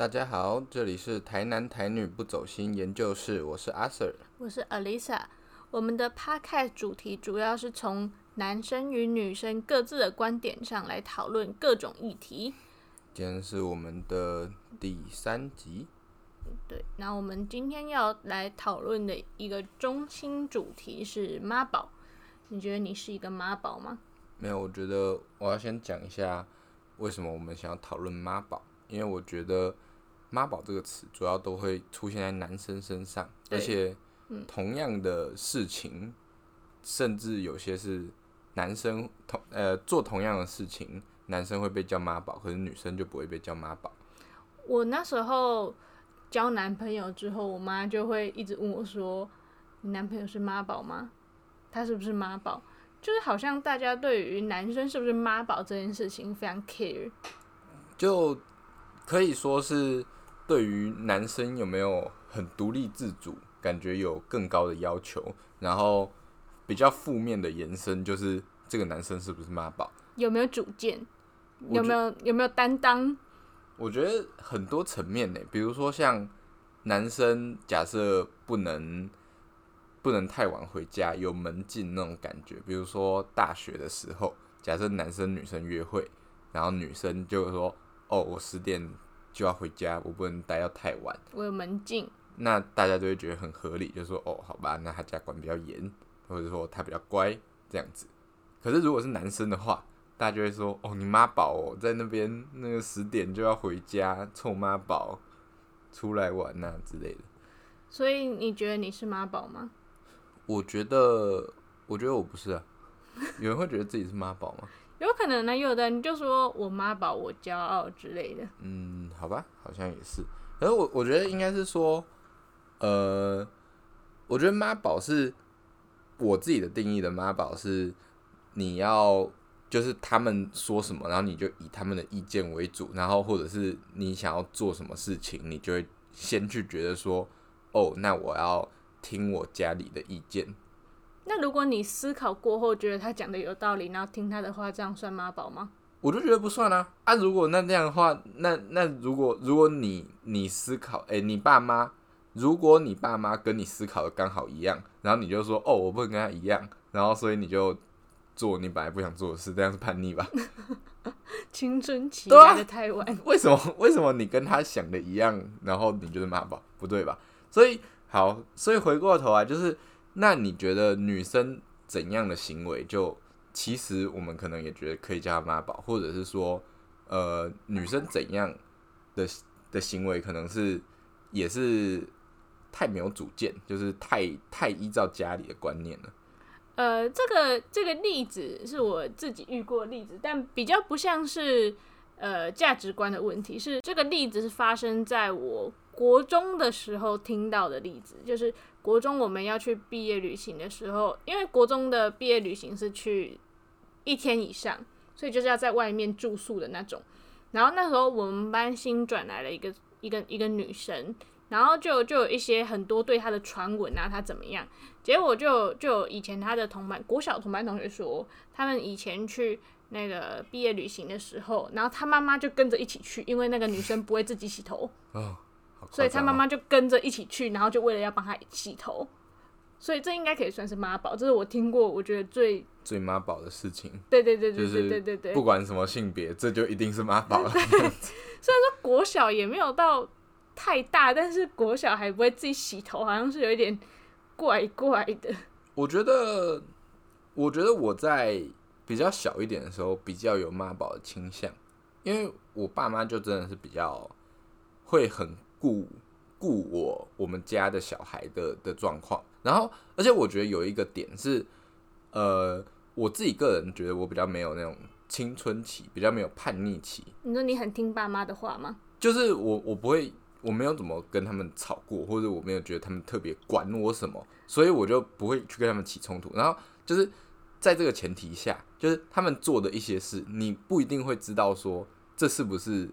大家好，这里是台南台女不走心研究室，我是阿 Sir。我是 Alisa。我们的 Podcast 主题主要是从男生与女生各自的观点上来讨论各种议题。今天是我们的第三集，对，那我们今天要来讨论的一个中心主题是妈宝。你觉得你是一个妈宝吗？没有，我觉得我要先讲一下为什么我们想要讨论妈宝，因为我觉得妈宝这个词主要都会出现在男生身上，而且同样的事情，甚至有些是男生同呃做同样的事情，男生会被叫妈宝，可是女生就不会被叫妈宝。我那时候交男朋友之后，我妈就会一直问我说：“你男朋友是妈宝吗？他是不是妈宝？”就是好像大家对于男生是不是妈宝这件事情非常 care。就可以说是对于男生有没有很独立自主，感觉有更高的要求，然后比较负面的延伸就是这个男生是不是妈宝？有没有主见？有没有有没有担当？我觉得很多层面呢，比如说像男生假设不能不能太晚回家，有门禁那种感觉。比如说大学的时候，假设男生女生约会，然后女生就说：“哦，我十点就要回家，我不能待到太晚。我有门禁，”那大家都会觉得很合理，就说：“哦，好吧，那他家管比较严，或者说他比较乖这样子。”可是如果是男生的话，大家就会说：“哦，你妈宝哦，在那边那个十点就要回家，臭妈宝，出来玩呐、之类的。”所以你觉得你是妈宝吗？我觉得，我觉得我不是啊。有人会觉得自己是妈宝吗？有可能呢，有的人就说我妈宝，我骄傲之类的。嗯，好吧，好像也是。可是我我觉得应该是说，呃，我觉得妈宝是我自己的定义的妈宝是你要就是他们说什么，然后你就以他们的意见为主，然后或者是你想要做什么事情，你就会先去觉得说，哦，那我要听我家里的意见。那如果你思考过后觉得他讲的有道理，然后听他的话，这样算妈宝吗？我就觉得不算啊啊！如果那这样的话，那那如果如果你你思考，哎、你爸妈，如果你爸妈跟你思考的刚好一样，然后你就说哦，我不能跟他一样，然后所以你就做你本来不想做的事，这样是叛逆吧？青春期来的太晚，为什么为什么你跟他想的一样，然后你就是妈宝，不对吧？所以好，所以回过头来就是，那你觉得女生怎样的行为就，其实我们可能也觉得可以叫她妈宝，或者是说，呃，女生怎样的的行为可能是也是太没有主见，就是太太依照家里的观念了。呃，这个这个例子是我自己遇过的例子，但比较不像是呃价值观的问题，是这个例子是发生在我国中的时候听到的例子，就是国中我们要去毕业旅行的时候，因为国中的毕业旅行是去一天以上，所以就是要在外面住宿的那种。然后那时候我们班新转来了一个一个一个女生，然后就就有一些很多对她的传闻啊，她怎么样。结果就就有以前她的同班国小同班同学说，他们以前去那个毕业旅行的时候，然后她妈妈就跟着一起去，因为那个女生不会自己洗头，所以他妈妈就跟着一起去，然后就为了要帮他洗头，所以这应该可以算是妈宝，这是我听过我觉得最最妈宝的事情，对对对对就是对对对。对，不管什么性别，这就一定是妈宝了。国小也没有到太大，但是国小还不会自己洗头，好像是有一点怪怪的。我觉得，我觉得我在比较小一点的时候，比较有妈宝的倾向，因为我爸妈就真的是比较会很顾顾我我们家的小孩的的状况。然后，而且我觉得有一个点是，呃，我自己个人觉得我比较没有那种青春期，比较没有叛逆期，你说你很听爸妈的话吗？就是我我不会，我没有怎么跟他们吵过，或者我没有觉得他们特别管我什么，所以我就不会去跟他们起冲突。然后就是在这个前提下，就是他们做的一些事，你不一定会知道说这是不是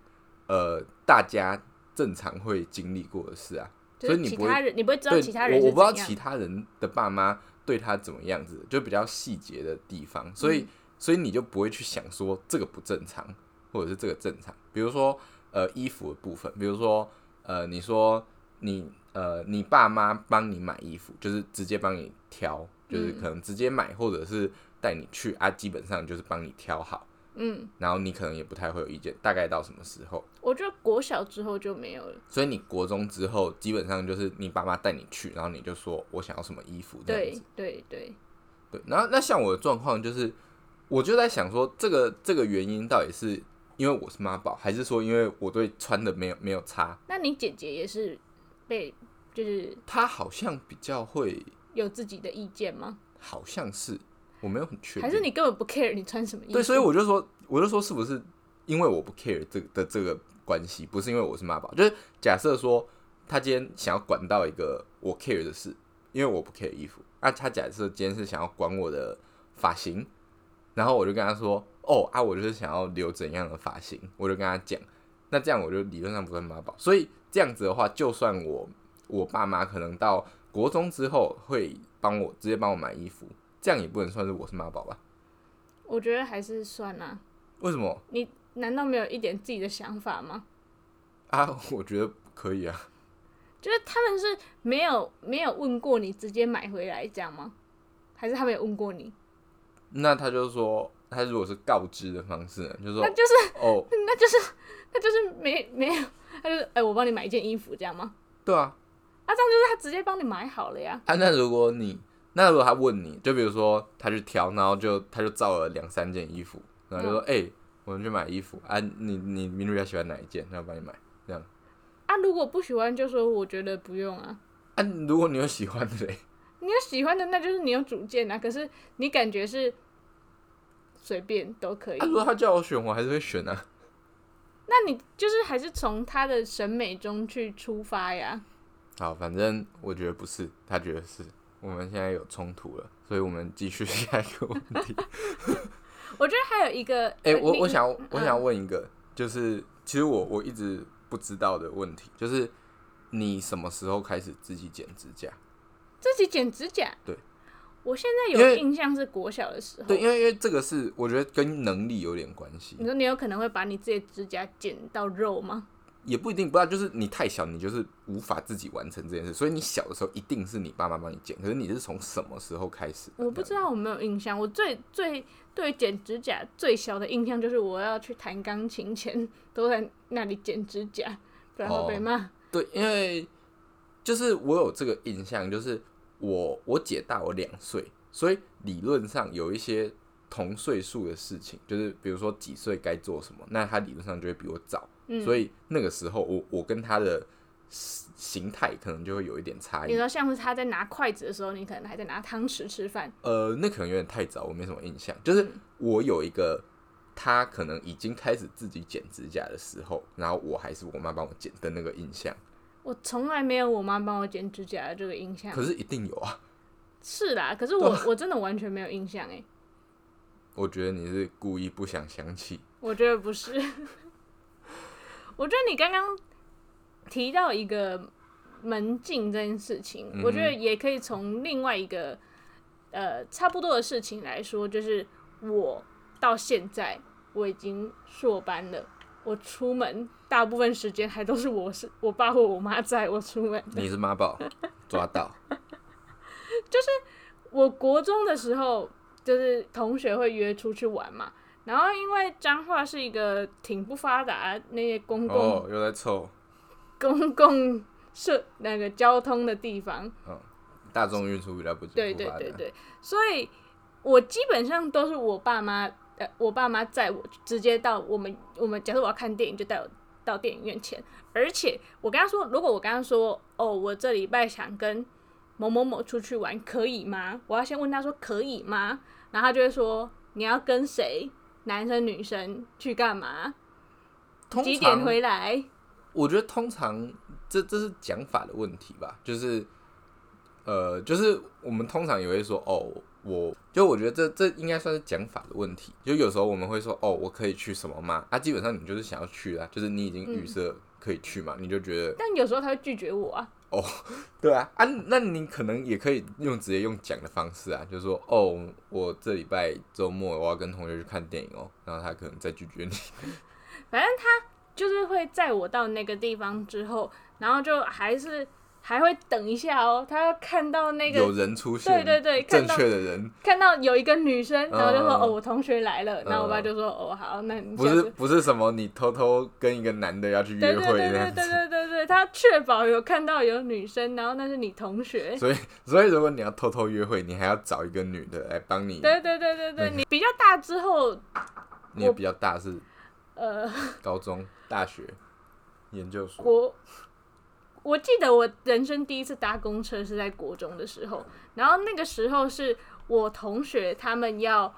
呃大家正常会经历过的事啊。所以你不会你不会知道对，其他人我我不知道其他人的爸妈对他怎么样子，就比较细节的地方，所以、嗯。所以你就不会去想说这个不正常，或者是这个正常。比如说，呃呃衣服的部分，比如说呃你说你呃你爸妈帮你买衣服，就是直接帮你挑，就是可能直接买或者是带你去啊，基本上就是帮你挑好，嗯，然后你可能也不太会有意见，大概到什么时候？我觉得国小之后就没有了。所以你国中之后，基本上就是你爸妈带你去，然后你就说我想要什么衣服这样对子。对对，对，然后那像我的状况就是，我就在想说，这个这个原因到底是因为我是妈宝，还是说因为我对穿的没有没有差？那你姐姐也是被就是她好像比较会，有自己的意见吗？好像是我没有很确定，还是你根本不 care 你穿什么衣服？对，所以我就说，我就说是不是因为我不 care 这个的这个关系，不是因为我是妈宝，就是假设说他今天想要管到一个我 care 的事，因为我不 care 衣服，那、他假设今天是想要管我的发型，然后我就跟他说，哦啊，我就是想要留怎样的发型，我就跟他讲，那这样我就理论上不算妈宝，所以这样子的话，就算我我爸妈可能到国中之后会帮我直接帮我买衣服，这样也不能算是我是妈宝吧？我觉得还是算啦、为什么？你难道没有一点自己的想法吗？啊，我觉得可以啊。就是他们是没有没有问过你，直接买回来这样吗？还是他没有问过你？那他就说，他如果是告知的方式呢，就说那就是哦，那就是那就是没没有，他就是哎、我帮你买一件衣服这样吗？对啊，啊，这样就是他直接帮你买好了呀。啊，那如果你，那如果他问你，就比如说他去挑，然后就他就造了两三件衣服，然后就说，哎、我们去买衣服啊，你你明日比较喜欢哪一件，那我帮你买，这样。啊，如果不喜欢就说我觉得不用啊。啊，如果你有喜欢的嘞，你有喜欢的，那就是你有主见啊。可是你感觉是随便都可以啊，，如果他叫我选，我还是会选啊。那你就是还是从他的审美中去出发呀。好，反正我觉得不是，他觉得是。我们现在有冲突了，所以我们继续下一个问题。我觉得还有一个，哎、我我想我嗯想问一个，就是其实我我一直不知道的问题，就是你什么时候开始自己剪指甲？自己剪指甲。对，我现在有印象是国小的时候。对，因为因为这个是我觉得跟能力有点关系你，说你有可能会把你自己的指甲剪到肉吗？也不一定，不知道就是你太小，你就是无法自己完成这件事，所以你小的时候一定是你爸妈帮你剪，可是你是从什么时候开始？我不知道，我没有印象。我最最对剪指甲最小的印象就是我要去弹钢琴前都在那里剪指甲，不然会被骂。对，因为就是我有这个印象，就是我我姐大我两岁，所以理论上有一些同岁数的事情，就是比如说几岁该做什么，那他理论上就会比我早，嗯所以那个时候我我跟他的形态可能就会有一点差异。你说像是他在拿筷子的时候，你可能还在拿汤匙吃饭。呃，那可能有点太早，我没什么印象。就是我有一个。他可能已经开始自己剪指甲的时候，然后我还是我妈帮我剪的那个印象，我从来没有我妈帮我剪指甲的这个印象。可是一定有啊！是啦，可是我我真的完全没有印象哎，我觉得你是故意不想想起，我觉得不是。我觉得你刚刚提到一个门禁这件事情，嗯我觉得也可以从另外一个呃差不多的事情来说，就是我到现在我已经硕班了，我出门大部分时间还都是我是我爸或我妈在我出门。你是妈宝，抓到。就是我国中的时候，就是同学会约出去玩嘛，然后因为彰化是一个挺不发达那些公共、哦，又在凑公共社那个交通的地方，大众运输比较不对对对对，所以我基本上都是我爸妈，呃，我爸妈载我直接到我们我们假设我要看电影，就带我到电影院前，而且我跟他说，如果我跟他说，哦，我这礼拜想跟某某某出去玩，可以吗？我要先问他说可以吗？然后他就会说你要跟谁，男生女生去干嘛？通几点常回来？我觉得通常这这是讲法的问题吧，就是呃，就是我们通常也会说哦，我就我觉得这这应该算是讲法的问题。就有时候我们会说哦，我可以去什么嘛？啊，基本上你就是想要去啦，就是你已经预设可以去嘛，你就觉得但有时候他会拒绝我啊。哦 对啊啊，那你可能也可以用直接用讲的方式啊，就是说哦，我这礼拜周末我要跟同学去看电影哦，然后他可能再拒绝你。反正他就是会载我到那个地方之后，然后就还是还会等一下哦，他要看到那个有人出现，对对对正确的人，看到有一个女生，然后就说、嗯哦，我同学来了，然后我爸嗯就说哦好，那你不是。不是什么你偷偷跟一个男的要去约会。对对对对对对，他确保有看到有女生，然后那是你同学。所以所以如果你要偷偷约会，你还要找一个女的来帮你。对对对对对，你比较大之后，你也比较大是呃，高中、大学、研究所。国，我记得我人生第一次搭公车是在国中的时候，然后那个时候是我同学他们要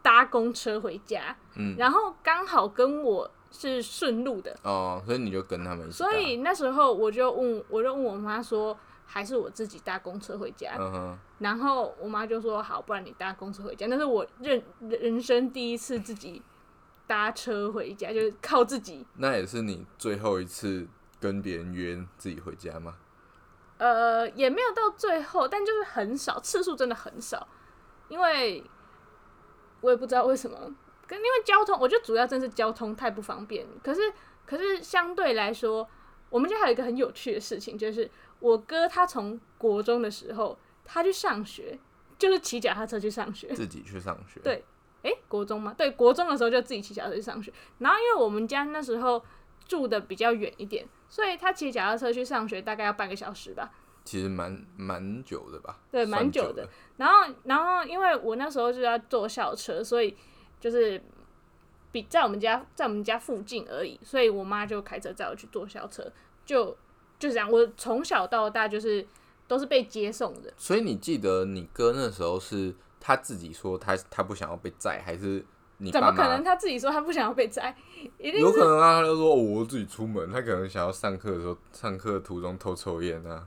搭公车回家，嗯然后刚好跟我是顺路的，哦，所以你就跟他们一起搭。所以那时候我就问，我就问我妈说，还是我自己搭公车回家？嗯哼，然后我妈就说好，不然你搭公车回家。那是我认人生第一次自己搭车回家，就是靠自己。那也是你最后一次跟别人约自己回家吗？呃，也没有到最后，但就是很少，次数真的很少，因为我也不知道为什么，跟因为交通，我觉得主要真是交通太不方便。可是，可是相对来说，我们家还有一个很有趣的事情，就是我哥他从国中的时候，他去上学，就是骑脚踏车去上学。自己去上学。对诶，国中吗？对，国中的时候就自己骑脚踏车去上学。然后因为我们家那时候住的比较远一点，所以他骑脚踏车去上学大概要半个小时吧。其实蛮蛮久的吧？对蛮久的。然后，然后因为我那时候就要坐校车，所以就是比在我们家在我们家附近而已，所以我妈就开车载我去坐校车，就就这样。我从小到大就是都是被接送的。所以你记得你哥那时候是他自己说他他不想要被载，还是你怎么可能？他自己说他不想要被摘？一定有可能啊，他就说、哦我自己出门，他可能想要上课的时候，上课途中偷抽烟啊。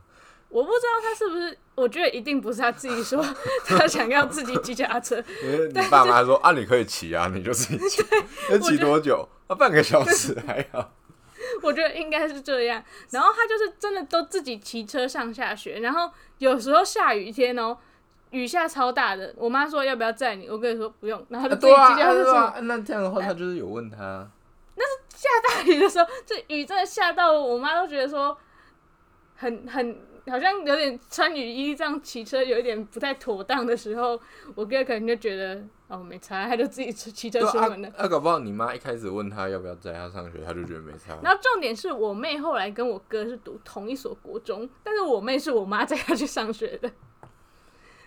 我不知道他是不是，我觉得一定不是他自己说 他想要自己骑脚踏车，你爸妈说啊，你可以骑啊，你就自己骑。那骑多久？啊，半个小时还好。我觉得应该是这样。然后他就是真的都自己骑车上下学，然后有时候下雨天哦，雨下超大的，我妈说要不要载你，我跟你说不用，然后他就自己对啊，骑脚踏车出门。对啊，那这样的话，他就是有问他。那是下大雨的时候，这雨真的下到我妈都觉得说很很好像有点穿雨衣这样骑车有一点不太妥当的时候，我哥可能就觉得哦没差，他就自己骑骑车出门了。，啊，搞不好你妈一开始问他要不要载他上学，他就觉得没差。然后重点是我妹后来跟我哥是读同一所国中，但是我妹是我妈载她去上学的，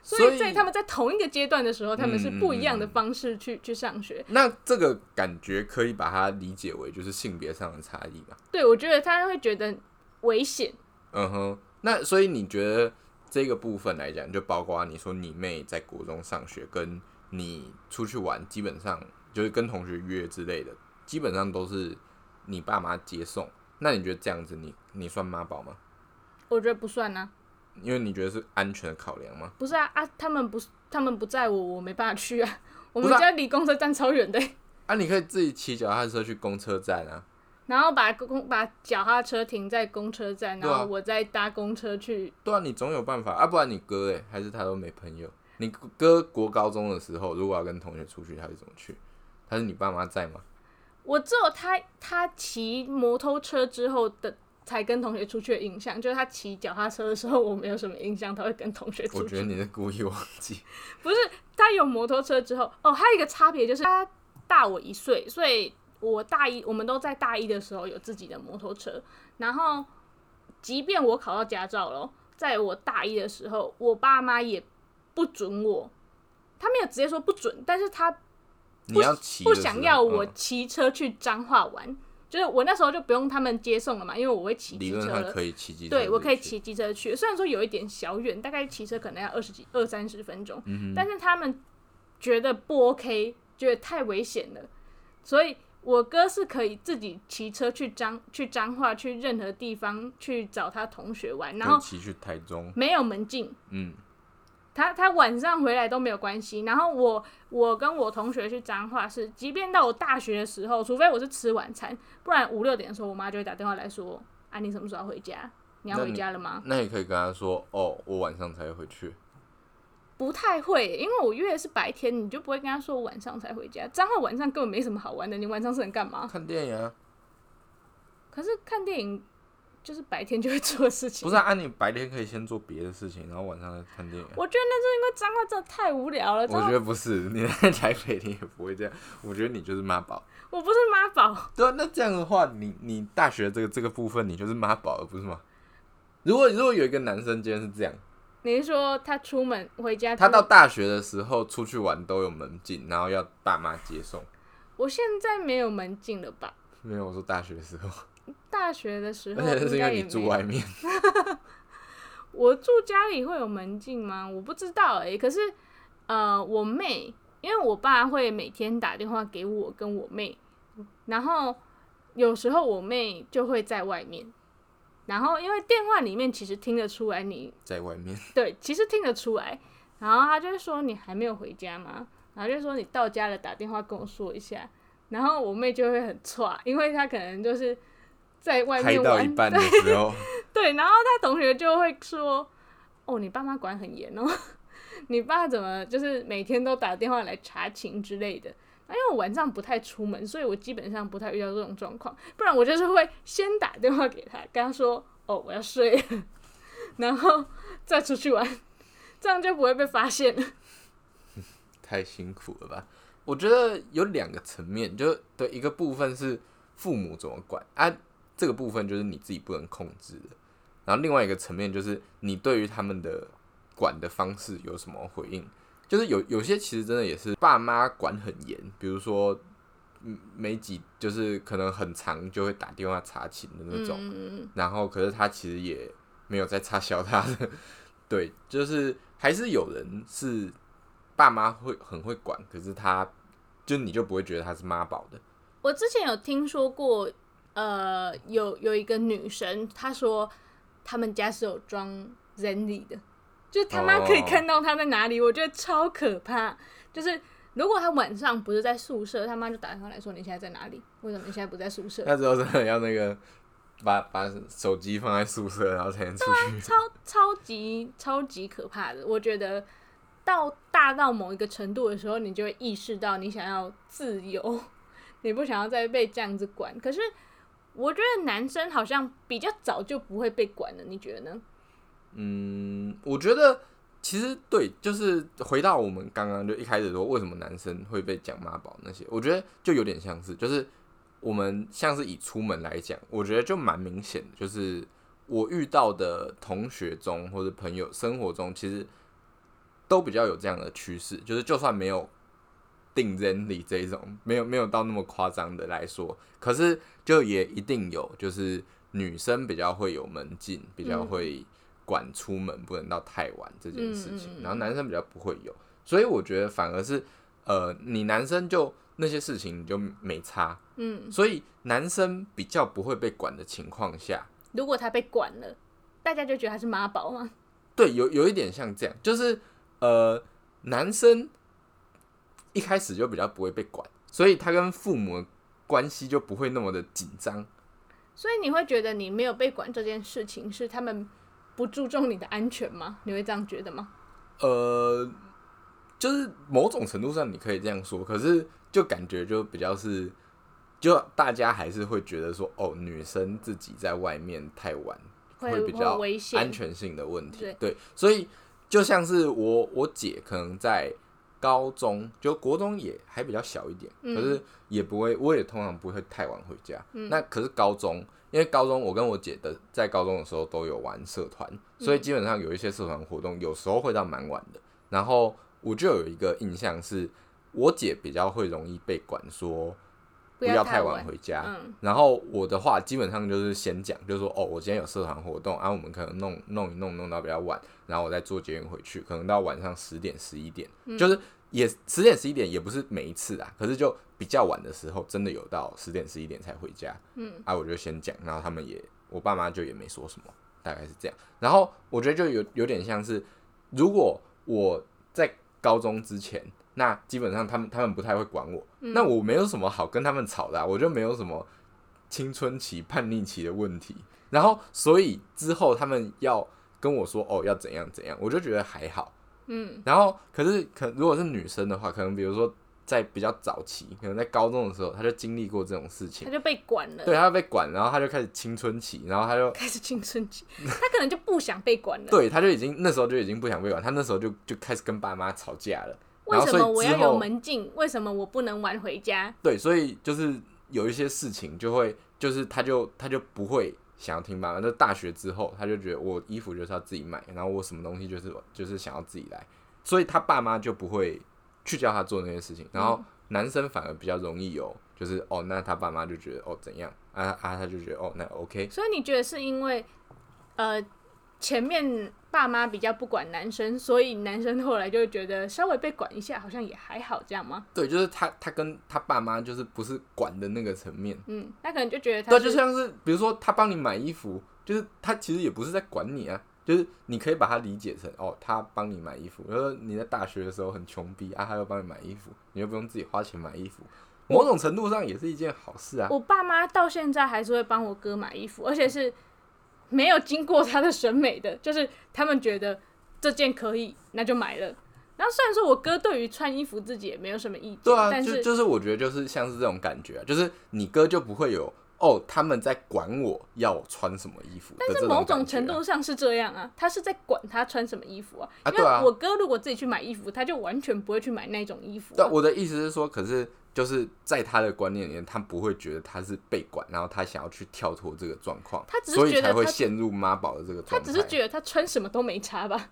所所以以在他们在同一个阶段的时候，他们是不一样的方式去去上学。那这个感觉可以把它理解为就是性别上的差异吧。对我觉得他会觉得危险，嗯哼，那所以你觉得这个部分来讲，就包括你说你妹在国中上学，跟你出去玩，基本上就是跟同学约之类的，基本上都是你爸妈接送。那你觉得这样子你，你算妈宝吗？我觉得不算啊，因为你觉得是安全的考量吗？不是啊啊，他们不是他们不在我，我没办法去啊。我们家离公车站超远的欸、啊，你可以自己骑脚踏车去公车站啊。然后把公把脚踏车停在公车站，然后我再搭公车去。对啊，你总有办法啊，不然你哥诶，还是他都没朋友。你哥国高中的时候，如果要跟同学出去，他是怎么去？他是你爸妈在吗？我只有他他骑摩托车之后的才跟同学出去的印象，就是他骑脚踏车的时候，我没有什么印象他会跟同学出去。我觉得你是故意忘记。不是他有摩托车之后，哦，还有一个差别就是他大我一岁，所以我大一我们都在大一的时候有自己的摩托车，然后即便我考到驾照了，在我大一的时候，我爸妈也不准我，他没有直接说不准，但是他你要骑不的时候想要我嗯骑车去彰化玩，就是我那时候就不用他们接送了嘛，因为我会骑机车了。论上可以骑机车，对，我可以。骑机车去，虽然说有一点小远，大概骑车可能要二十几、二三十分钟，嗯但是他们觉得不 OK，觉得太危险了，所以我哥是可以自己骑车去彰去彰化去任何地方去找他同学玩，然后骑去台中，没有门禁，嗯，他他晚上回来都没有关系。然后我我跟我同学去彰化是，即便到我大学的时候，除非我是吃晚餐，不然五六点的时候，我妈就会打电话来说：“啊，你什么时候回家？你要回家了吗那你可以跟他说，哦，我晚上才回去。？”不太会，因为我约的是白天，你就不会跟他说我晚上才回家。彰化晚上根本没什么好玩的，你晚上是能干嘛？看电影啊，可是看电影就是白天就会做的事情。不是啊，啊你白天可以先做别的事情，然后晚上再看电影啊。我觉得那是因为脏话真的太无聊了。我觉得不是，你在台北你也不会这样。我觉得你就是妈宝。我不是妈宝，对啊，那这样的话，你你大学这个这个部分，你就是妈宝了，不是吗？如果如果有一个男生今天是这样，你是说他出门回家，他到大学的时候出去玩都有门禁，然后要爸妈接送。我现在没有门禁了吧？没有，我说大学的时候，大学的时候而且是因为你住外面。我住家里会有门禁吗？我不知道哎、可是呃，我妹，因为我爸会每天打电话给我跟我妹，然后有时候我妹就会在外面，然后因为电话里面其实听得出来你在外面，对，其实听得出来，然后他就会说你还没有回家吗？然后就说你到家了打电话跟我说一下，然后我妹就会很错，因为她可能就是在外开面玩，到一半的时候，对，然后他同学就会说：“哦，你爸妈管很严哦，你爸怎么就是每天都打电话来查寝之类的。”那因为我晚上不太出门，所以我基本上不太遇到这种状况。不然我就是会先打电话给他，跟他说：“哦，我要睡了。”然后再出去玩，这样就不会被发现了。太辛苦了吧？我觉得有两个层面，就对一个部分是父母怎么管啊，这个部分就是你自己不能控制的。然后另外一个层面就是你对于他们的管的方式有什么回应？就是有有些其实真的也是爸妈管很严，比如说嗯没几就是可能很长就会打电话查寝的那种，嗯，然后可是他其实也没有在插销他的，对，就是还是有人是爸妈会很会管，可是他就你就不会觉得他是妈宝的，我之前有听说过，呃，有有一个女生，她说他们家是有装 Zenly 的，就他妈可以哦看到他在哪里，我觉得超可怕。就是如果他晚上不是在宿舍，他妈就打电话来说你现在在哪里？为什么你现在不在宿舍？那时候真的要那个把 把手机放在宿舍，然后才能出去。超超级超级可怕的，我觉得。到大到某一个程度的时候，你就会意识到你想要自由，你不想要再被这样子管。可是我觉得男生好像比较早就不会被管了，你觉得呢？嗯，我觉得其实对，就是回到我们刚刚就一开始说，为什么男生会被讲妈宝那些，我觉得就有点像是，就是我们像是以出门来讲，我觉得就蛮明显的，就是我遇到的同学中或者朋友生活中，其实都比较有这样的趋势，就是就算没有定人里这一种，没有没有到那么夸张的来说，可是就也一定有，就是女生比较会有门禁，比较嗯。会管出门不能到太晚这件事情，嗯嗯嗯。然后男生比较不会有，所以我觉得反而是呃，你男生就那些事情你就没差，嗯，所以男生比较不会被管的情况下，如果他被管了，大家就觉得他是妈宝吗？对，有有一点像这样，就是呃，男生一开始就比较不会被管，所以他跟父母的关系就不会那么的紧张。所以你会觉得你没有被管这件事情是他们不注重你的安全吗？你会这样觉得吗？呃，就是某种程度上你可以这样说，可是就感觉就比较是，就大家还是会觉得说，哦，女生自己在外面太晚会比较危险安全性的问题。对对，所以就像是我我姐可能在高中，就国中也还比较小一点，嗯可是也不会，我也通常不会太晚回家。那可是高中，因为高中我跟我姐的在高中的时候都有玩社团，所以基本上有一些社团活动有时候会到蛮晚的。然后我就有一个印象是，我姐比较会容易被管说不要太晚回家。嗯。然后我的话基本上就是先讲，就是说哦，我今天有社团活动，然、啊后我们可能弄弄一弄弄到比较晚，然后我再坐捷运回去，可能到晚上十点十一点，就是也十点十一点也不是每一次啊，可是就比较晚的时候，真的有到十点十一点才回家，嗯，啊，我就先讲，然后他们也我爸妈就也没说什么，大概是这样。然后我觉得就有有点像是，如果我在高中之前，那基本上他们他们不太会管我，那我没有什么好跟他们吵的啊、我就没有什么青春期叛逆期的问题。然后所以之后他们要跟我说哦要怎样怎样，我就觉得还好。嗯然后可是可如果是女生的话，可能比如说在比较早期，可能在高中的时候，她就经历过这种事情她，就被管了，对，他被管，然后她就开始青春期，然后她就开始青春期，她可能就不想被管了。对，她就已经那时候就已经不想被管，她那时候就就开始跟爸妈吵架了。为什么我要有门禁？为什么我不能晚回家？对，所以就是有一些事情就会，就是他就他就不会想要听爸妈。那大学之后，他就觉得我衣服就是要自己买，然后我什么东西就是就是想要自己来，所以他爸妈就不会去叫他做那些事情。然后男生反而比较容易有，就是哦，那他爸妈就觉得哦怎样啊啊，他就觉得哦那 OK，所以你觉得是因为呃前面爸妈比较不管男生，所以男生后来就会觉得稍微被管一下好像也还好，这样吗？对，就是他他跟他爸妈就是不是管的那个层面。嗯，他可能就觉得他对，就像是比如说他帮你买衣服，就是他其实也不是在管你啊，就是你可以把它理解成哦，他帮你买衣服，然后你在大学的时候很穷逼啊，他又帮你买衣服，你又不用自己花钱买衣服，某种程度上也是一件好事啊。我爸妈到现在还是会帮我哥买衣服，而且是没有经过他的审美的，就是他们觉得这件可以，那就买了。然后虽然说我哥对于穿衣服自己也没有什么意见，对啊，但就是就是我觉得就是像是这种感觉啊，就是你哥就不会有哦，他们在管我要穿什么衣服但是某种程度上是这样啊，他是在管他穿什么衣服啊。因为我哥如果自己去买衣服，他就完全不会去买那种衣服、对，啊。我的意思是说，可是就是在他的观念里面，他不会觉得他是被管，然后他想要去跳脱这个状况，他只是所以才会觉得他陷入妈宝的这个他状态。只是觉得他穿什么都没差吧？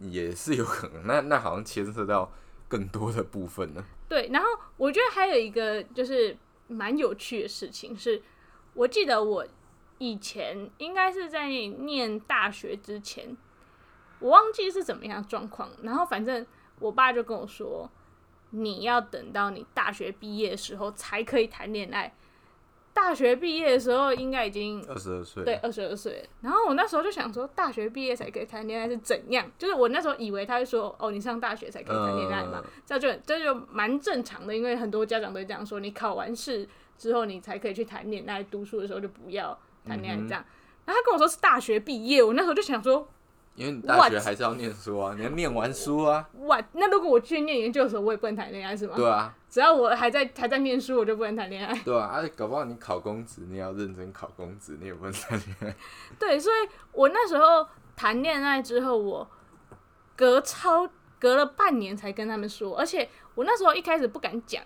也是有可能，那那好像牵涉到更多的部分呢。对，然后我觉得还有一个就是蛮有趣的事情是，我记得我以前应该是在念大学之前，我忘记是怎么样的状况，然后反正我爸就跟我说，你要等到你大学毕业的时候才可以谈恋爱。大学毕业的时候应该已经二十二岁，对，，二十二岁。然后我那时候就想说，大学毕业才可以谈恋爱是怎样？就是我那时候以为他会说，哦，你上大学才可以谈恋爱嘛，嗯这就这就蛮正常的，因为很多家长都会这样说，你考完试之后你才可以去谈恋爱，读书的时候就不要谈恋爱这样。然后他跟我说是大学毕业，我那时候就想说，因为你大学还是要念书啊，你要念完书啊，哇，那如果我去念研究所，我也不能谈恋爱是吗？对啊，只要我还在还在念书，我就不能谈恋爱。对啊，而且搞不好你考公职，你也要认真考公职，你也不能谈恋爱。对，所以我那时候谈恋爱之后，我隔超隔了半年才跟他们说，而且我那时候一开始不敢讲，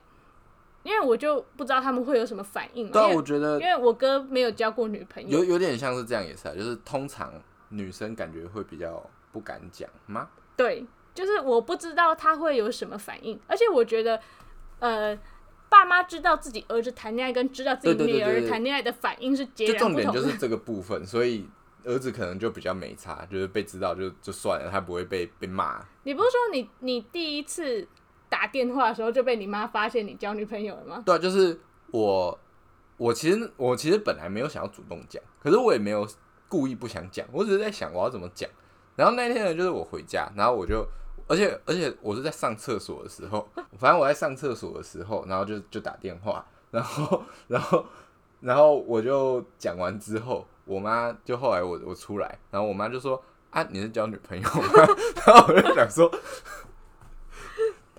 因为我就不知道他们会有什么反应嘛。对啊，我觉得因为我哥没有交过女朋友，有有点像是这样也是啊，就是通常女生感觉会比较不敢讲吗？对，就是我不知道他会有什么反应，而且我觉得，呃，爸妈知道自己儿子谈恋爱跟知道自己女儿谈恋爱的反应是截然不同的。点就是这个部分，所以儿子可能就比较没差，就是被知道就就算了，他不会被被骂。你不是说你你第一次打电话的时候就被你妈发现你交女朋友了吗？对，就是我我其实我其实本来没有想要主动讲，可是我也没有故意不想讲，我只是在想我要怎么讲。然后那天呢，就是我回家，然后我就，而且而且我是在上厕所的时候，反正我在上厕所的时候，然后就就打电话，然后然后然后我就讲完之后，我妈就后来我我出来，然后我妈就说啊你是交女朋友吗？然后我就想说，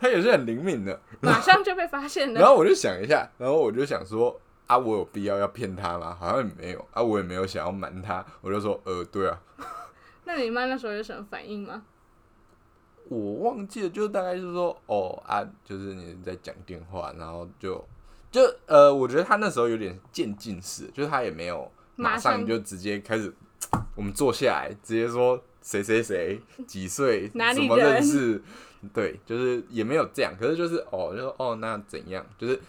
她也是很灵敏的，马上就被发现了。然后我就想一下，然后我就想说啊，我有必要要骗他吗？好像也没有啊，我也没有想要瞒他，我就说呃，对啊，那你妈那时候有什么反应吗？我忘记了，就大概就是说哦啊，就是你在讲电话，然后就就呃，我觉得他那时候有点渐进式，就是他也没有马马上上就直接开始，我们坐下来直接说谁谁谁几岁，怎么哪里人认识，对，就是也没有这样，可是就是哦，就说哦那怎样，就是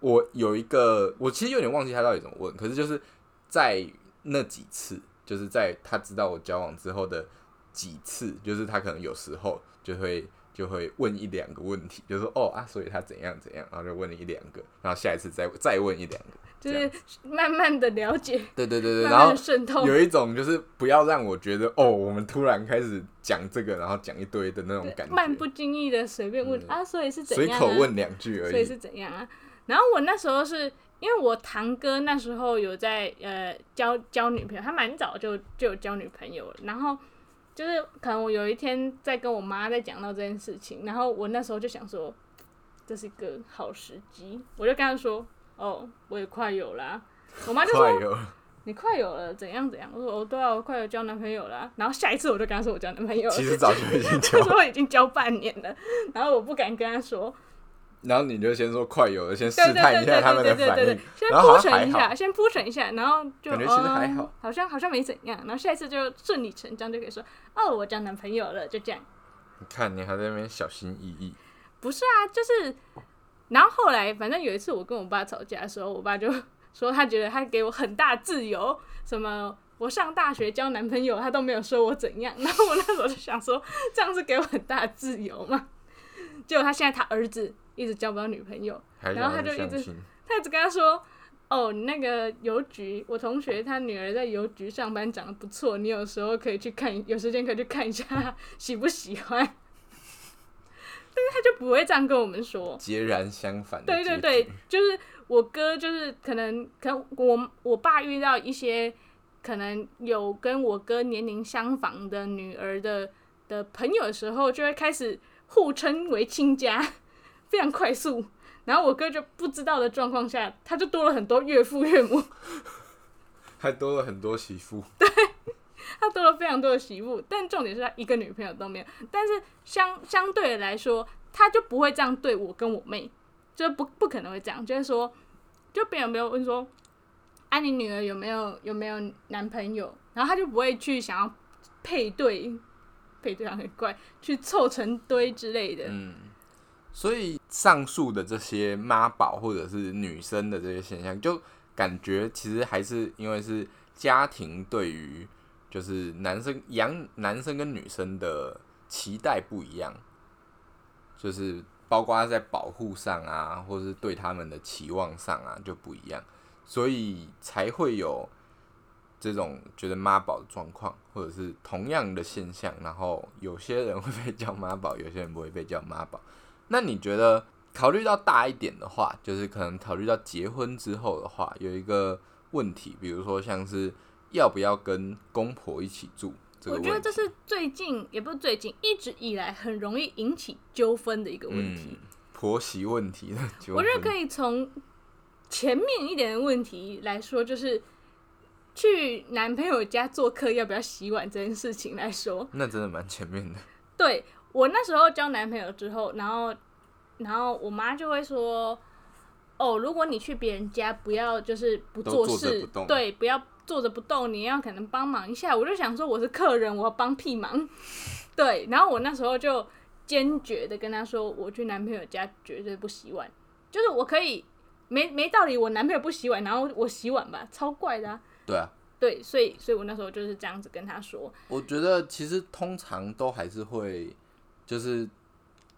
我有一个，我其实有点忘记他到底怎么问，可是就是在那几次，就是在他知道我交往之后的几次，就是他可能有时候就会就会问一两个问题，就说哦啊，所以他怎样怎样，然后就问了一两个，然后下一次再再问一两个，就是慢慢的了解，对对对对，慢慢然后的渗透。有一种就是不要让我觉得哦，我们突然开始讲这个，然后讲一堆的那种感觉，漫不经意的随便问、嗯啊，所以是怎随样、啊？口问两句而已。所以是怎样啊？然后我那时候是因为我堂哥那时候有在呃交交女朋友，他蛮早就就有交女朋友了。然后就是可能我有一天在跟我妈在讲到这件事情，然后我那时候就想说，这是一个好时机，我就跟他说，哦，我也快有啦。我妈就说快有，你快有了，怎样怎样？我说哦，对啊，我快有交男朋友了啊。然后下一次我就跟她说我交男朋友了，其实早就已经他 交，说我已经交半年了，然后我不敢跟她说，然后你就先说快有了，先试探一下他们的反应，，先铺陈一下，先铺陈一下，然后就感觉其实还好。嗯好像好像没怎样，然后下一次就顺理成章就可以说哦，我交男朋友了，就这样。你看你还在那边小心翼翼，不是啊，就是，然后后来反正有一次我跟我爸吵架的时候，我爸就说他觉得他给我很大自由，什么我上大学交男朋友他都没有说我怎样，然后我那时候就想说这样是给我很大自由嘛，结果他现在他儿子一直交不到女朋友，然后他就一直，他一直跟他说。哦，那个邮局，我同学他女儿在邮局上班，长得不错，你有时候可以去看，有时间可以去看一下，喜不喜欢？但是他就不会这样跟我们说。截然相反对对对，就是我哥，就是可能可能我我爸遇到一些可能有跟我哥年龄相仿的女儿的的朋友的时候，就会开始互称为亲家，非常快速。然后我哥就不知道的状况下，他就多了很多岳父岳母，还多了很多媳妇，他多了非常多的媳妇，但重点是他一个女朋友都没有。但是相相对的来说，他就不会这样对我跟我妹，就不不可能会这样，就是说，就别人没有问说，啊，你女儿有没有有没有男朋友，然后他就不会去想要配对，配对很怪，去凑成堆之类的。嗯，所以上述的这些妈宝或者是女生的这些现象，就感觉其实还是因为是家庭对于就是男生养男生跟女生的期待不一样，就是包括在保护上啊，或是对他们的期望上啊就不一样，所以才会有这种觉得妈宝的状况，或者是同样的现象，然后有些人会被叫妈宝，有些人不会被叫妈宝。那你觉得考虑到大一点的话，就是可能考虑到结婚之后的话，有一个问题，比如说像是要不要跟公婆一起住？我觉得这是最近也不是最近，一直以来很容易引起纠纷的一个问题。嗯婆媳问题的纠纷。我觉得可以从前面一点的问题来说，就是去男朋友家做客要不要洗碗这件事情来说，那真的蛮前面的，对我那时候交男朋友之后，然后然后我妈就会说，哦，如果你去别人家，不要就是不做事，对，不要坐着不动，你要可能帮忙一下。我就想说我是客人，我要帮屁忙，对。然后我那时候就坚决的跟他说，我去男朋友家绝对不洗碗，就是我可以没没道理，我男朋友不洗碗，然后我洗碗吧，超怪的啊。对啊。对，所以所以我那时候就是这样子跟他说，我觉得其实通常都还是会，就是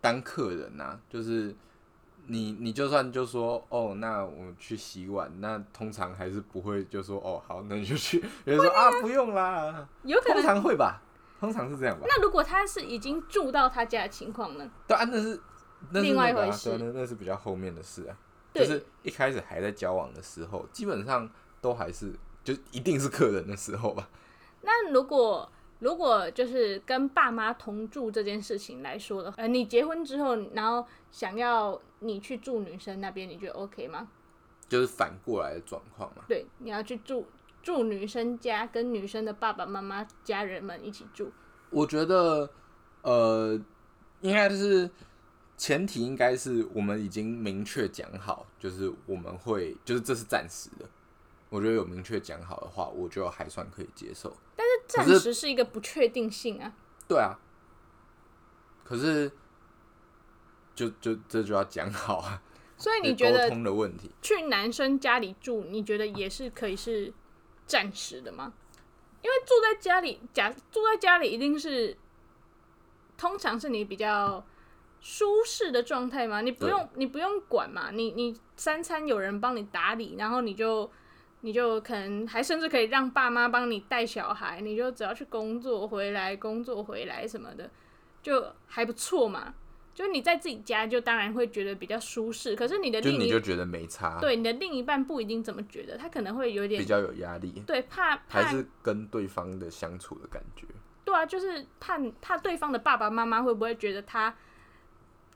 当客人呐、就是你你就算就说哦，那我去洗碗，那通常还是不会就说哦好，那你就去，有人说啊不用啦，通有可能。常会吧，通常是这样吧。那如果他是已经住到他家的情况呢？对啊，那是那是另外一回事对那那是比较后面的事啊，就是一开始还在交往的时候，基本上都还是就一定是客人的时候吧。那如果如果就是跟爸妈同住这件事情来说的话，呃，你结婚之后，然后想要你去住女生那边，你觉得 OK 吗？就是反过来的状况嘛。对，你要去住住女生家，跟女生的爸爸妈妈家人们一起住。我觉得，呃，应该是前提应该是我们已经明确讲好，就是我们会，就是这是暂时的。我觉得有明确讲好的话，我就还算可以接受。暂时是一个不确定性啊。对啊，可是就就这就要讲好啊，所以你觉得通的问题？去男生家里住，你觉得也是可以是暂时的吗？因为住在家里，假住在家里一定是，通常是你比较舒适的状态嘛，你不用你不用管嘛，你你三餐有人帮你打理，然后你就你就可能还甚至可以让爸妈帮你带小孩，你就只要去工作回来，工作回来什么的，就还不错嘛。就你在自己家，就当然会觉得比较舒适，可是你的就另一你就觉得没差，对你的另一半不一定怎么觉得，他可能会有点比较有压力，对怕怕还是跟对方的相处的感觉。对啊，就是怕怕对方的爸爸妈妈会不会觉得他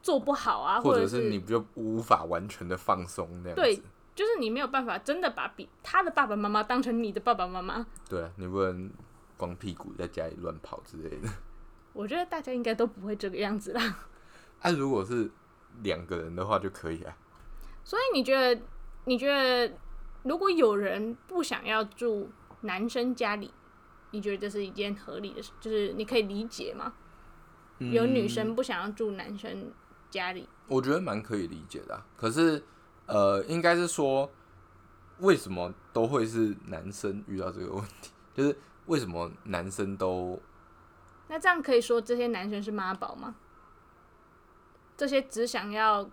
做不好啊，或者是你就无法完全的放松那样对子。就是你没有办法真的把比他的爸爸妈妈当成你的爸爸妈妈。对啊，你不能光屁股在家里乱跑之类的。我觉得大家应该都不会这个样子啦。啊，如果是两个人的话就可以啊。所以你觉得，你觉得如果有人不想要住男生家里，你觉得这是一件合理的事，就是你可以理解吗？有女生不想要住男生家里，我觉得蛮可以理解的啊、可是，呃，应该是说，为什么都会是男生遇到这个问题？就是为什么男生都那这样可以说这些男生是妈宝吗？这些只想要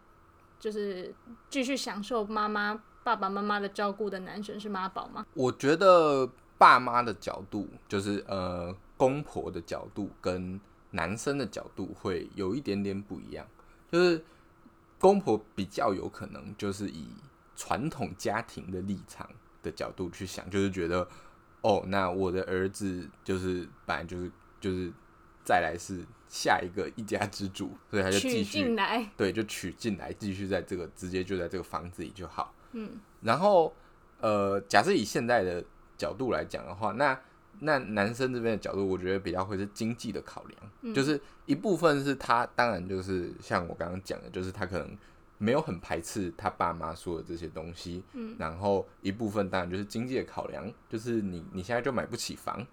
就是继续享受妈妈、爸爸妈妈的照顾的男生是妈宝吗？我觉得爸妈的角度，就是呃公婆的角度跟男生的角度会有一点点不一样。就是公婆比较有可能就是以传统家庭的立场的角度去想，就是觉得哦，那我的儿子就是本来就是就是再来是下一个一家之主，所以他就娶继续对，就娶进来，继续在这个直接就在这个房子里就好。嗯，然后呃，假设以现在的角度来讲的话，那那男生这边的角度，我觉得比较会是经济的考量，就是一部分是他当然就是像我刚刚讲的，就是他可能没有很排斥他爸妈说的这些东西，嗯，然后一部分当然就是经济的考量，就是你你现在就买不起房。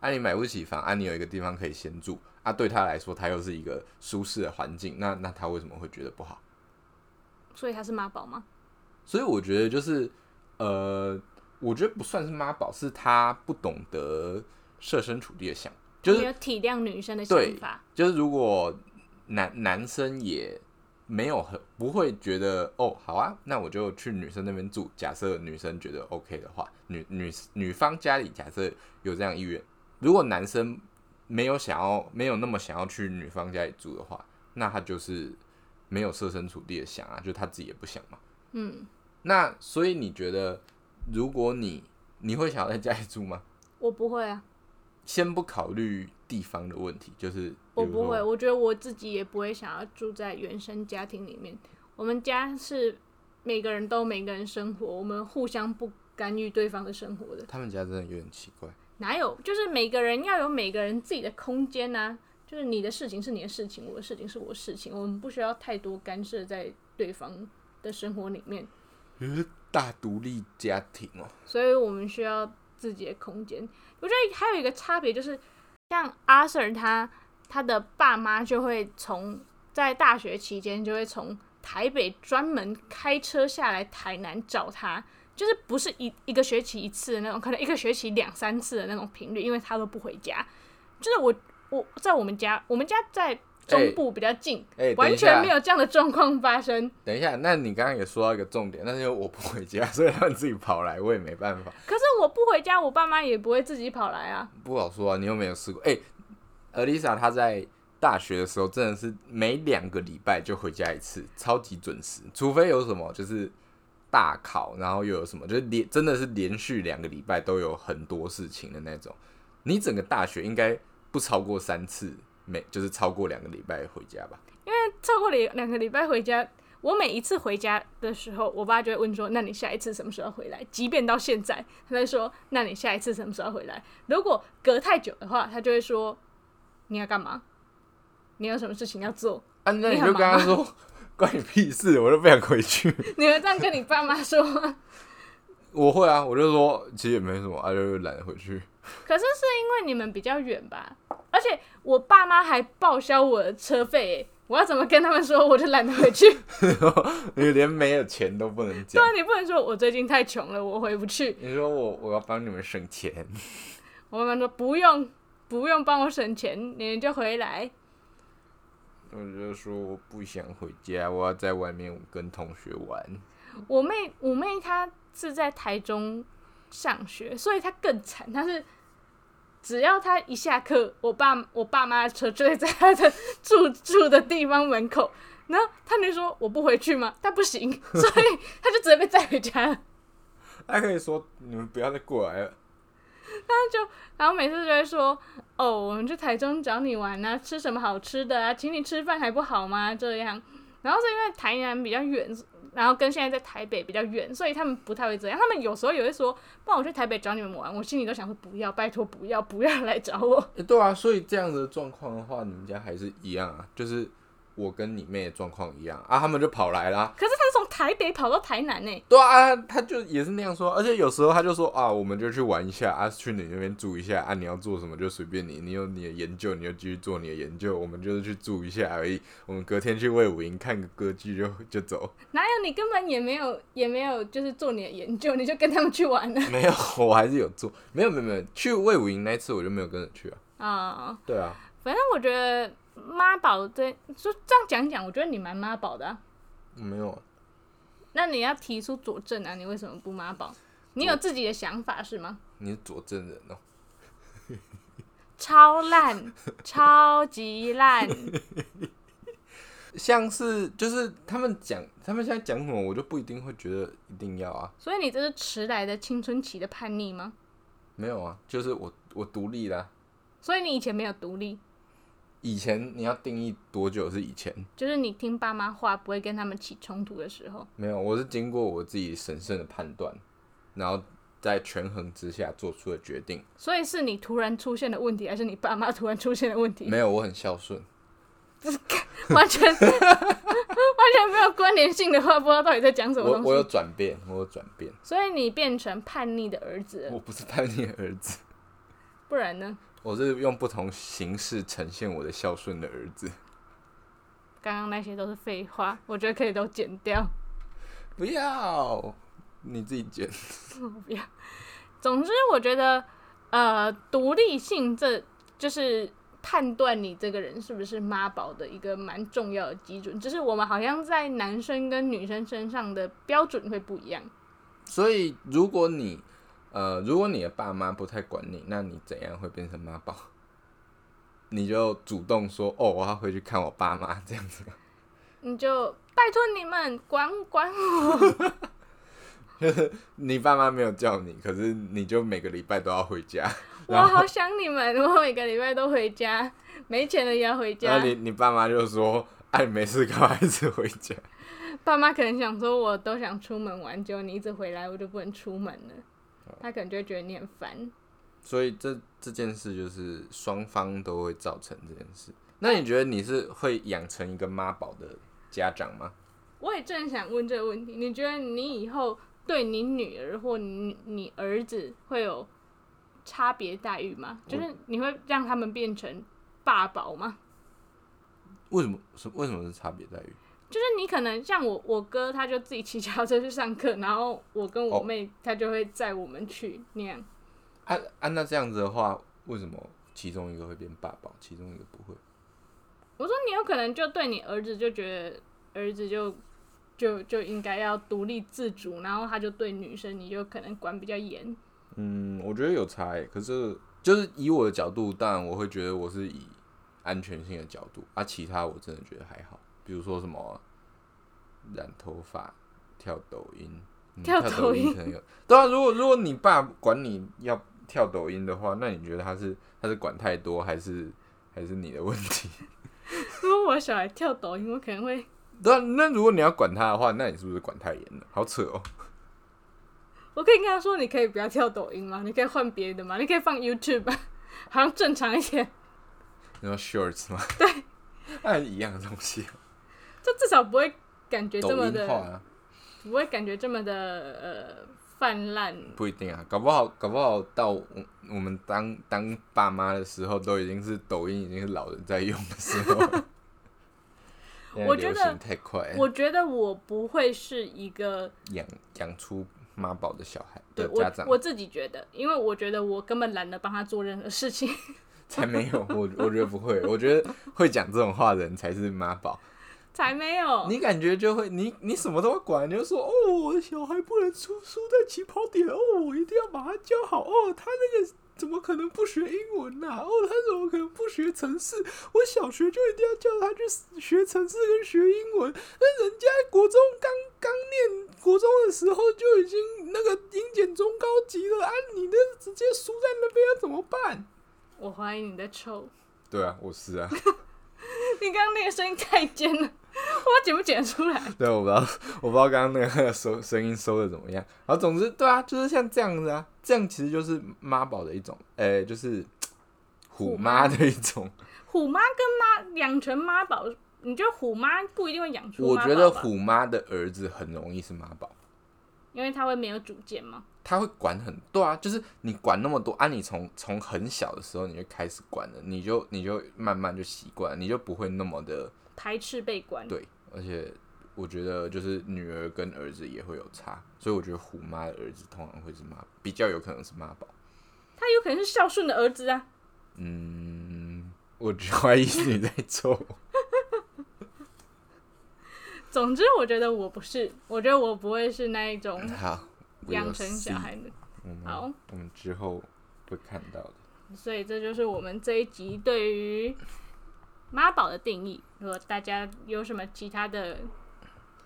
啊，你买不起房，啊，你有一个地方可以先住，啊，对他来说，他又是一个舒适的环境，那那他为什么会觉得不好？所以他是妈宝吗？所以我觉得就是，呃，我觉得不算是妈宝，是他不懂得设身处地的想，就是有体谅女生的想法，就是如果男男生也没有很不会觉得哦，好啊，那我就去女生那边住。假设女生觉得 OK 的话，女女女方家里假设有这样意愿，如果男生没有想要没有那么想要去女方家里住的话，那他就是没有设身处地的想啊，就他自己也不想嘛。嗯，那所以你觉得，如果你你会想要在家里住吗？我不会啊，先不考虑地方的问题，就是我不会，我觉得我自己也不会想要住在原生家庭里面。我们家是每个人都每个人生活，我们互相不干预对方的生活的。他们家真的有点奇怪。哪有？就是每个人要有每个人自己的空间呐、就是你的事情是你的事情，我的事情是我的事情，我们不需要太多干涉在对方的生活里面，呃，大独立家庭哦，所以我们需要自己的空间。我觉得还有一个差别就是，像阿 Sir 他他的爸妈就会从在大学期间就会从台北专门开车下来台南找他。就是不是一一个学期一次的那种，可能一个学期两三次的那种频率，因为他都不回家。就是我我在我们家，我们家在中部比较近，完全没有这样的状况发生。等一下，那你刚刚也说到一个重点，但是因为我不回家，所以他们自己跑来，我也没办法，可是我不回家，我爸妈也不会自己跑来啊。不好说啊。你又没有试过？哎、呃 a 莎她在大学的时候真的是每两个礼拜就回家一次，超级准时，除非有什么就是大考，然后又有什么就是连真的是连续两个礼拜都有很多事情的那种。你整个大学应该不超过三次，每就是超过两个礼拜回家吧？因为超过两两个礼拜回家，我每一次回家的时候，我爸就会问说：“那你下一次什么时候回来？”即便到现在，他在说：“那你下一次什么时候回来？”如果隔太久的话，他就会说：“你要干嘛？你有什么事情要做啊，那你你就跟他说 关你屁事，我都不想回去。？”你会这样跟你爸妈说吗？我会啊，我就说其实也没什么，啊，就懒得回去。可是是因为你们比较远吧，而且我爸妈还报销我的车费耶，我要怎么跟他们说？我就懒得回去。你连没有钱都不能讲。对啊，你不能说我最近太穷了，我回不去。你说我我要帮你们省钱，我妈妈说不用，不用帮我省钱，你们就回来。我就说我不想回家，我要在外面跟同学玩。我妹，我妹她是在台中上学，所以她更惨。她是只要他一下课，我爸我爸妈的车就会在他的住住的地方门口，然后他就说我不回去吗？他不行，所以他就直接被载回家了。他可以说你们不要再过来了。他就然后每次就会说，哦，我们去台中找你玩啊，吃什么好吃的啊，请你吃饭还不好吗？这样，然后是因为台南比较远，然后跟现在在台北比较远，所以他们不太会这样。他们有时候也会说，不然我去台北找你们玩，我心里都想说，不要，拜托不要，不要来找我。对啊，所以这样的状况的话，你们家还是一样啊，就是我跟你妹的状况一样啊，他们就跑来啦。可是他是从台北跑到台南呢、对啊，他就也是那样说，而且有时候他就说啊，我们就去玩一下啊，去你那边住一下啊，你要做什么就随便你，你有你的研究，你就继续做你的研究，我们就是去住一下而已，我们隔天去魏武营看个歌剧就就走。哪有你根本也没有也没有就是做你的研究，你就跟他们去玩了 没有，我还是有做，没有没有没有，去魏武营那一次我就没有跟着去啊。啊、对啊，反正我觉得妈宝对就这样讲讲，我觉得你蛮妈宝的、啊。没有啊，那你要提出佐证啊，你为什么不妈宝？你有自己的想法是吗？你是佐证人哦、超烂，超级烂。像是就是他们讲，他们现在讲什么，我就不一定会觉得一定要啊。所以你这是迟来的青春期的叛逆吗？没有啊，就是我我独立啦。所以你以前没有独立，以前你要定义多久是以前？就是你听爸妈话不会跟他们起冲突的时候。没有，我是经过我自己审慎的判断，然后在权衡之下做出的决定。所以是你突然出现的问题，还是你爸妈突然出现的问题？没有，我很孝顺。完全完全没有关联性的话，不知道到底在讲什么我我有。转变，我有转变。所以你变成叛逆的儿子了，我不是叛逆的儿子，不然呢？我是用不同形式呈现我的孝顺的儿子。刚刚那些都是废话，我觉得可以都剪掉。不要，你自己剪。我 不要。总之，我觉得呃，独立性这就是判断你这个人是不是妈宝的一个蛮重要的基准。就是我们好像在男生跟女生身上的标准会不一样。所以，如果你呃，如果你的爸妈不太管你，那你怎样会变成妈宝？你就主动说哦，我要回去看我爸妈这样子。你就拜托你们管管我，你爸妈没有叫你，可是你就每个礼拜都要回家，我好想你们，我每个礼拜都回家，没钱了也要回然家后。你你爸妈就说：“哎、你没事干嘛一直回家爸妈可能想说，我都想出门玩，结果你一直回来，我就不能出门了。他可能就会觉得你很烦。？”所以这这件事就是双方都会造成这件事。那你觉得你是会养成一个妈宝的家长吗？我也正想问这个问题，你觉得你以后对你女儿或你你儿子会有差别待遇吗？就是你会让他们变成爸宝吗？为什么是为什么是差别待遇？就是你可能像我我哥，他就自己骑脚踏车去上课，然后我跟我哦妹，他就会载我们去那样。按、按、那这样子的话，为什么其中一个会变爸爸，其中一个不会？我说你有可能就对你儿子就觉得儿子就就就应该要独立自主，然后他就对女生你就可能管比较严。嗯，我觉得有差欸，可是就是以我的角度，当然我会觉得我是以安全性的角度，啊，其他我真的觉得还好，比如说什么染头发、跳抖音，嗯跳抖抖音可能有，对啊，如果如果你爸管你要跳抖音的话，那你觉得他是他是管太多，还是还是你的问题？如果我小孩跳抖音，我可能会，对啊，那如果你要管他的话，那你是不是管太严了？好扯哦。我可以跟他说，你可以不要跳抖音吗？你可以换别的吗？你可以放 YouTube 吧？好像正常一点，你说 shorts 吗？对，那一样的东西，就至少不会感觉抖这么的，啊。不会感觉这么的呃泛滥。不一定啊，搞不好搞不好到我我们当当爸妈的时候，都已经是抖音已经是老人在用的时候 我觉得太快，我觉得我不会是一个养养出妈宝的小孩对的家长我我自己觉得，因为我觉得我根本懒得帮他做任何事情。才没有，我我觉得不会，我觉得会讲这种话的人才是妈宝。才没有。你感觉就会，你你什么都会管，你就说哦，我的小孩不能输输在起跑点哦，我一定要把他教好哦，他那个怎么可能不学英文呐、哦，他怎么可能不学城市？我小学就一定要叫他去学城市跟学英文。那人家国中刚刚念国中的时候就已经那个英检中高级了啊，你那直接输在那边要怎么办？我怀疑你在抽，对啊，我是啊，你刚刚那个声音太尖了，我剪不剪得出来。对，我不知道，我不知道刚刚那个收声音收的怎么样。然后总之，对啊，就是像这样子啊，这样其实就是妈宝的一种，诶、就是虎虎妈妈的一种。虎妈跟妈养成妈宝，你觉得虎妈不一定会养出我觉得虎妈的儿子很容易是妈宝。因为他会没有主见嘛。他会管很多啊，就是你管那么多啊，你从从很小的时候你就开始管了，你就你就慢慢就习惯，你就不会那么的排斥被管，对，而且我觉得就是女儿跟儿子也会有差，所以我觉得虎妈的儿子通常会是妈，比较有可能是妈宝。他有可能是孝顺的儿子啊。嗯，我怀疑你在 臭。总之，我觉得我不是，我觉得我不会是那一种 好养成小孩的。好我们之后会看到的。所以这就是我们这一集对于妈宝的定义。如果大家有什么其他的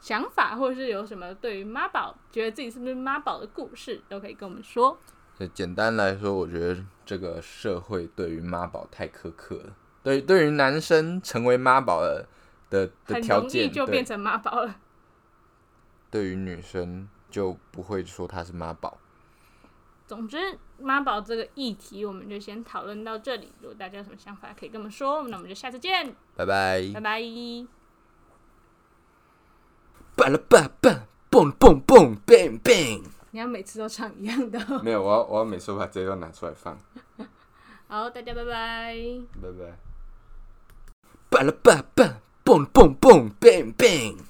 想法，或者是有什么对于妈宝觉得自己是不是妈宝的故事，都可以跟我们说。简单来说，我觉得这个社会对于妈宝太苛刻了。对，对于男生成为妈宝的的的很容易条件，就变成妈宝了。对于女生就不会说她是妈宝。总之，妈宝这个议题我们就先讨论到这里。如果大家有什么想法，可以跟我们说。那我们就下次见，拜拜拜。拜。巴拉巴巴，蹦蹦蹦，bang bang。你要每次都唱一样的哦。没有，我要我要每次把这段拿出来放。好，大家拜拜。拜拜。巴拉巴巴，蹦蹦蹦，bang bang。